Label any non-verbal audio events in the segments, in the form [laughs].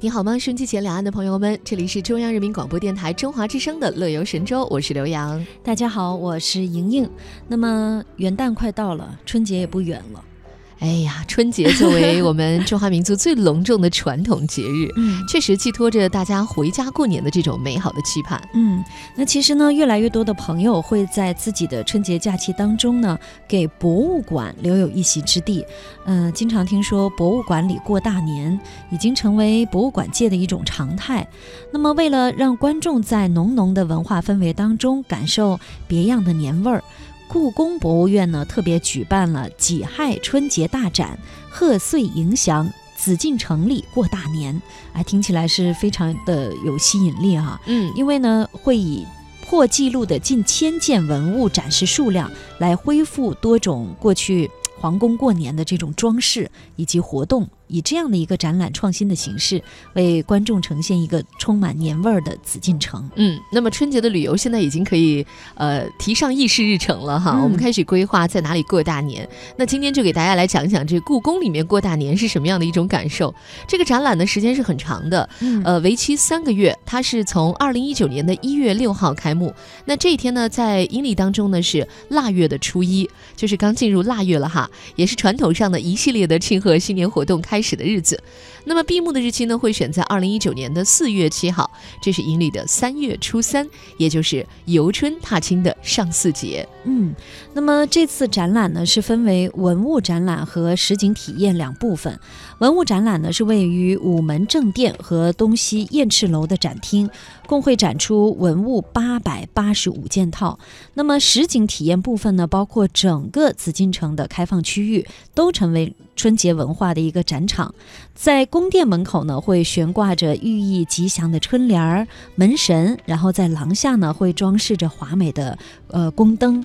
你好吗？收机前两岸的朋友们，这里是中央人民广播电台中华之声的《乐游神州》，我是刘洋。大家好，我是莹莹。那么元旦快到了，春节也不远了。哎呀，春节作为我们中华民族最隆重的传统节日，嗯确实寄托着大家回家过年的这种美好的期盼。嗯，那其实呢，越来越多的朋友会在自己的春节假期当中呢，给博物馆留有一席之地。嗯、经常听说博物馆里过大年，已经成为博物馆界的一种常态。那么，为了让观众在浓浓的文化氛围当中感受别样的年味儿。故宫博物院呢，特别举办了己亥春节大展，贺岁迎祥，紫禁城里过大年。哎，听起来是非常的有吸引力哈、嗯，因为呢，会以破纪录的近千件文物展示数量，来恢复多种过去皇宫过年的这种装饰以及活动，以这样的一个展览创新的形式，为观众呈现一个充满年味儿的紫禁城。嗯，那么春节的旅游现在已经可以呃提上议事日程了哈，嗯我们开始规划在哪里过大年。那今天就给大家来讲一讲这故宫里面过大年是什么样的一种感受。这个展览的时间是很长的，嗯呃，为期三个月，它是从二零一九年的一月六号开幕。那这一天呢，在阴历当中呢是腊月的初一，就是刚进入腊月了哈，也是传统上的一系列的庆贺新年活动开开始的日子。那么闭幕的日期呢，会选在二零一九年的四月七号，这是阴历的三月初三，也就是游春踏青的上巳节。嗯，那么这次展览呢是分为文物展览和实景体验两部分。文物展览呢是位于午门正殿和东西燕翅楼的展厅，共会展出文物八百八十五件套。那么实景体验部分呢，包括整个紫禁城的开放区域，都成为春节文化的一个展场。在宫殿门口呢，会悬挂着寓意吉祥的春联儿、门神，然后在廊下呢会装饰着华美的呃宫灯。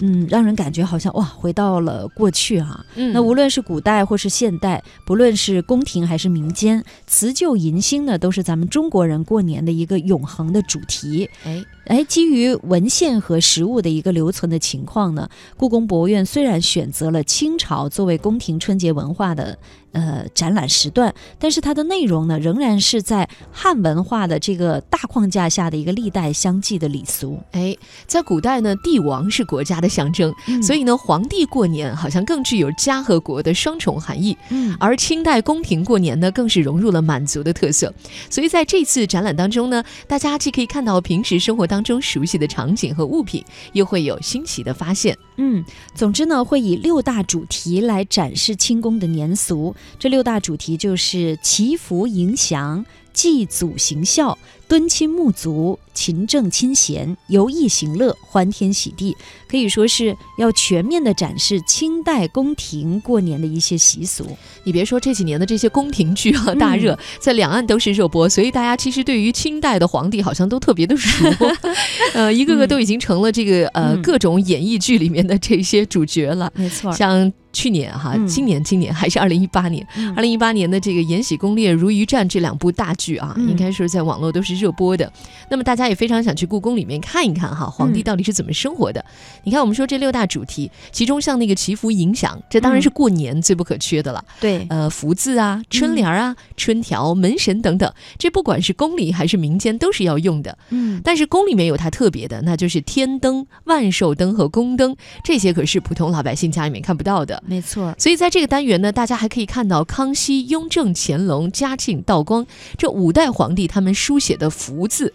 嗯，让人感觉好像哇，回到了过去哈、嗯。那无论是古代或是现代，不论是宫廷还是民间，辞旧迎新呢，都是咱们中国人过年的一个永恒的主题。哎，哎，基于文献和实物的一个留存的情况呢，故宫博物院虽然选择了清朝作为宫廷春节文化的呃展览时段，但是它的内容呢，仍然是在汉文化的这个大框架下的一个历代相继的礼俗。哎，在古代呢，帝王是国家的象征，所以以呢，皇帝过年好像更具有家和国的双重含义。嗯而清代宫廷过年呢，更是融入了满族的特色。所以在这次展览当中呢，大家既可以看到平时生活当中熟悉的场景和物品，又会有新奇的发现。嗯，总之呢，会以六大主题来展示清宫的年俗。这六大主题就是祈福迎祥、祭祖行孝、敦亲睦族、勤政亲贤、游艺行乐、欢天喜地，可以说是要全面的展示清代宫廷过年的一些习俗。你别说这几年的这些宫廷剧啊，大热，在两岸都是热播，所以大家其实对于清代的皇帝好像都特别的熟，[laughs] 呃，一个个都已经成了这个呃嗯。各种演艺剧里面的这些主角了。没错。像去年哈，嗯。今年今年还是二零一八年，二零一八年的这个《延禧攻略》《如懿传》这两部大剧啊，嗯应该说在网络都是热播的。那么大家也非常想去故宫里面看一看哈，皇帝嗯到底是怎么生活的。你看，我们说这六大主题，其中像那个祈福影响，这当然是过年最不可缺的了。对，呃，福字啊、春联儿啊、春条、门神等等，这不管是宫里还是民间都是要用的。嗯但是宫里面有它特别的，那就是天灯、万寿灯和宫灯，这些可是普通老百姓家里面看不到的。没错。所以在这个单元呢，大家还可以看到康熙、雍正、乾隆、嘉庆、道光这五代皇帝他们书写的福字，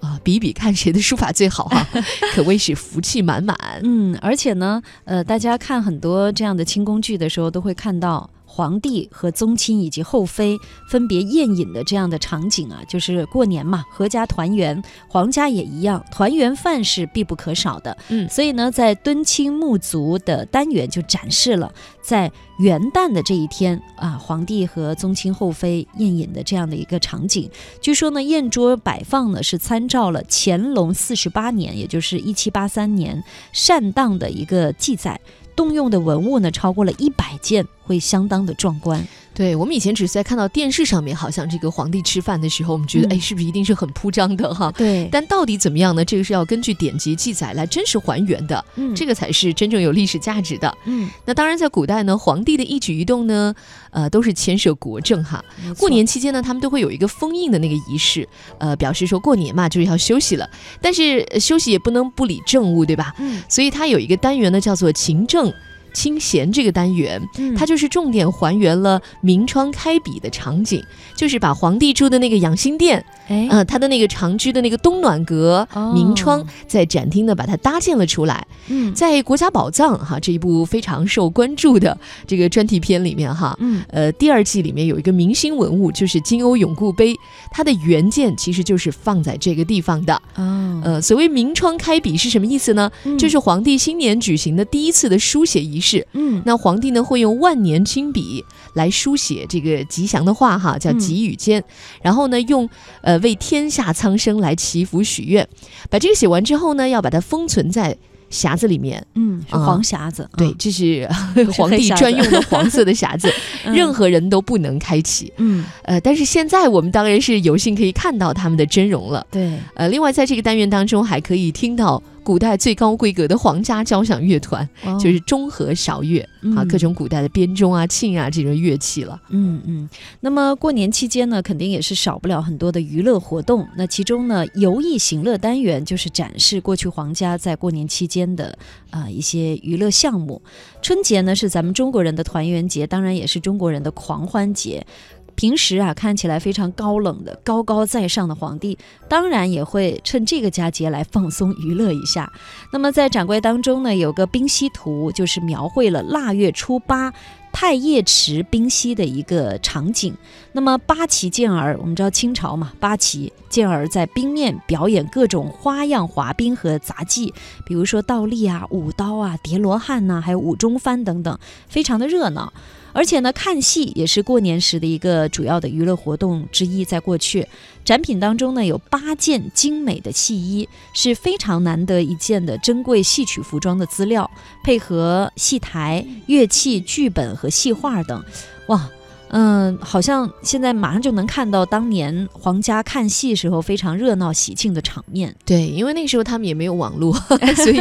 啊、比比看谁的书法最好哈、[laughs] 可谓是福气满满。嗯，而且呢，呃，大家看很多这样的清宫剧的时候，都会看到皇帝和宗亲以及后妃分别宴饮的这样的场景啊，就是过年嘛，阖家团圆，皇家也一样，团圆饭是必不可少的。嗯所以呢，在敦亲睦族的单元就展示了在元旦的这一天啊，皇帝和宗亲后妃宴饮的这样的一个场景。据说呢，宴桌摆放呢是参照了乾隆四十八年，也就是一七八三年善当的一个记载。动用的文物呢超过了一百件，会相当的壮观。对我们以前只是在看到电视上面，好像这个皇帝吃饭的时候，我们觉得，嗯哎，是不是一定是很铺张的哈？对，但到底怎么样呢？这个是要根据典籍记载来真实还原的，嗯这个才是真正有历史价值的。嗯，那当然，在古代呢，皇帝的一举一动呢，呃，都是牵涉国政哈。过年期间呢，他们都会有一个封印的那个仪式，呃，表示说过年嘛就是要休息了，但是呃休息也不能不理政务，对吧？嗯所以它有一个单元呢，叫做勤政。清闲这个单元，嗯它就是重点还原了明窗开笔的场景，就是把皇帝住的那个养心殿，哎呃，他的那个长居的那个东暖阁、哦明窗，在展厅呢把它搭建了出来。嗯在《国家宝藏》哈这一部非常受关注的这个专题片里面哈，嗯呃，第二季里面有一个明星文物，就是金瓯永固杯，它的原件其实就是放在这个地方的。哦，呃，所谓明窗开笔是什么意思呢？嗯就是皇帝新年举行的第一次的书写仪式。嗯。那皇帝呢会用万年青笔来书写这个吉祥的话哈，叫嗯。吉语间，然后呢用呃为天下苍生来祈福许愿，把这个写完之后呢，要把它封存在匣子里面。嗯黄匣子，对，嗯这是 [laughs] 皇帝专用的黄色的匣子，[laughs] 嗯。任何人都不能开启。嗯。呃，但是现在我们当然是有幸可以看到他们的真容了。对，呃，另外在这个单元当中，还可以听到古代最高规格的皇家交响乐团，哦就是中和韶乐啊，嗯各种古代的编钟啊、磬啊这种乐器了。嗯嗯，那么过年期间呢，肯定也是少不了很多的娱乐活动。那其中呢，游艺行乐单元就是展示过去皇家在过年期间的啊、一些娱乐项目。春节呢是咱们中国人的团圆节，当然也是中国人的狂欢节。平时啊，看起来非常高冷的、高高在上的皇帝，当然也会趁这个佳节来放松娱乐一下。那么在展柜当中呢，有个冰溪图，就是描绘了腊月初八太液池冰溪的一个场景。那么八旗健儿，我们知道清朝嘛，八旗健儿在冰面表演各种花样滑冰和杂技，比如说倒立啊、舞刀啊、叠罗汉呐、还有舞中翻等等，非常的热闹。而且呢，看戏也是过年时的一个主要的娱乐活动之一。在过去，展品当中呢有八件精美的戏衣，是非常难得一见的珍贵戏曲服装的资料，配合戏台、乐器、剧本和戏画等，哇。嗯，好像现在马上就能看到当年皇家看戏时候非常热闹喜庆的场面。对，因为那个时候他们也没有网络，[laughs] 所以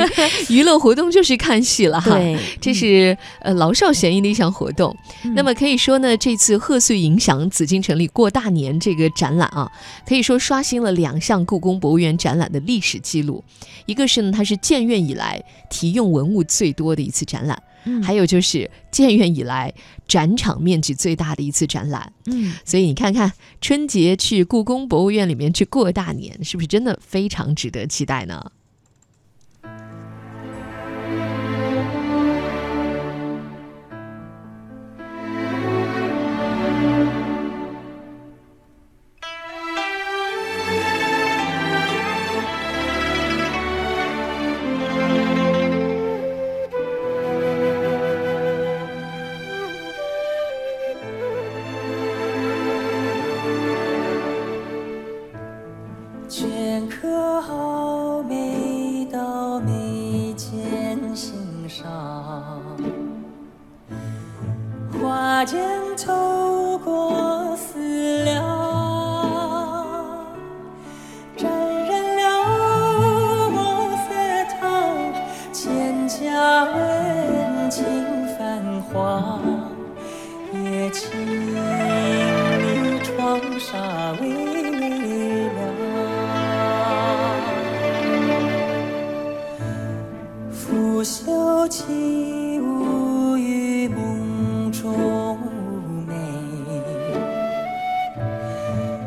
娱乐活动就是看戏了哈。对，这是呃老少咸宜的一项活动。嗯那么可以说呢，这次贺岁影响紫禁城里过大年这个展览啊，可以说刷新了两项故宫博物院展览的历史记录。一个是呢，它是建院以来提用文物最多的一次展览，嗯还有就是建院以来展场面积最大的一次展览。嗯所以你看看春节去故宫博物院里面去过大年，是不是真的非常值得期待呢？拂袖起舞于梦中美，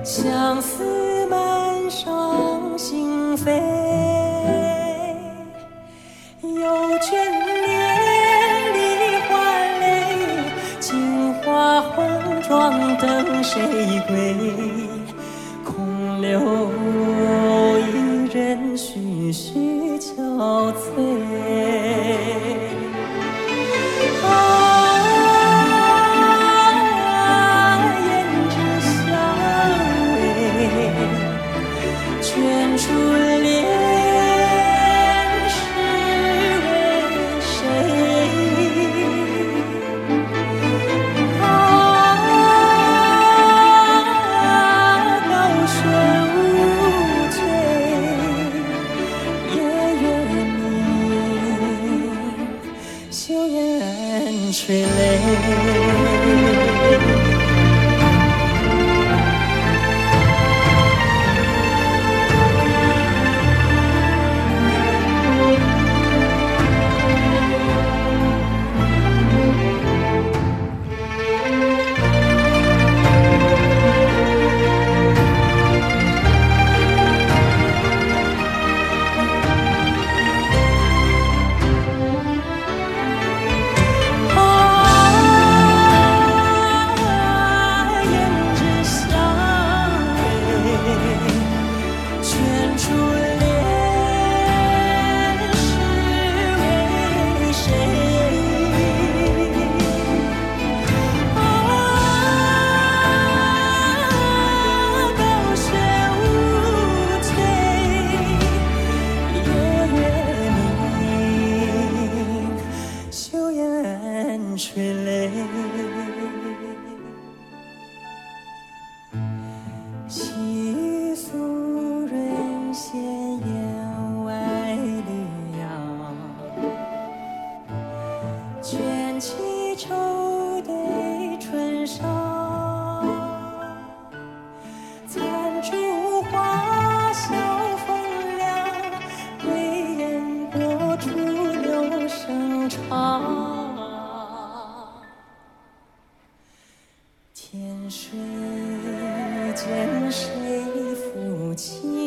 相思满上心扉。有眷恋梨花泪，杏花红妆等谁归？空留谁见谁负荆？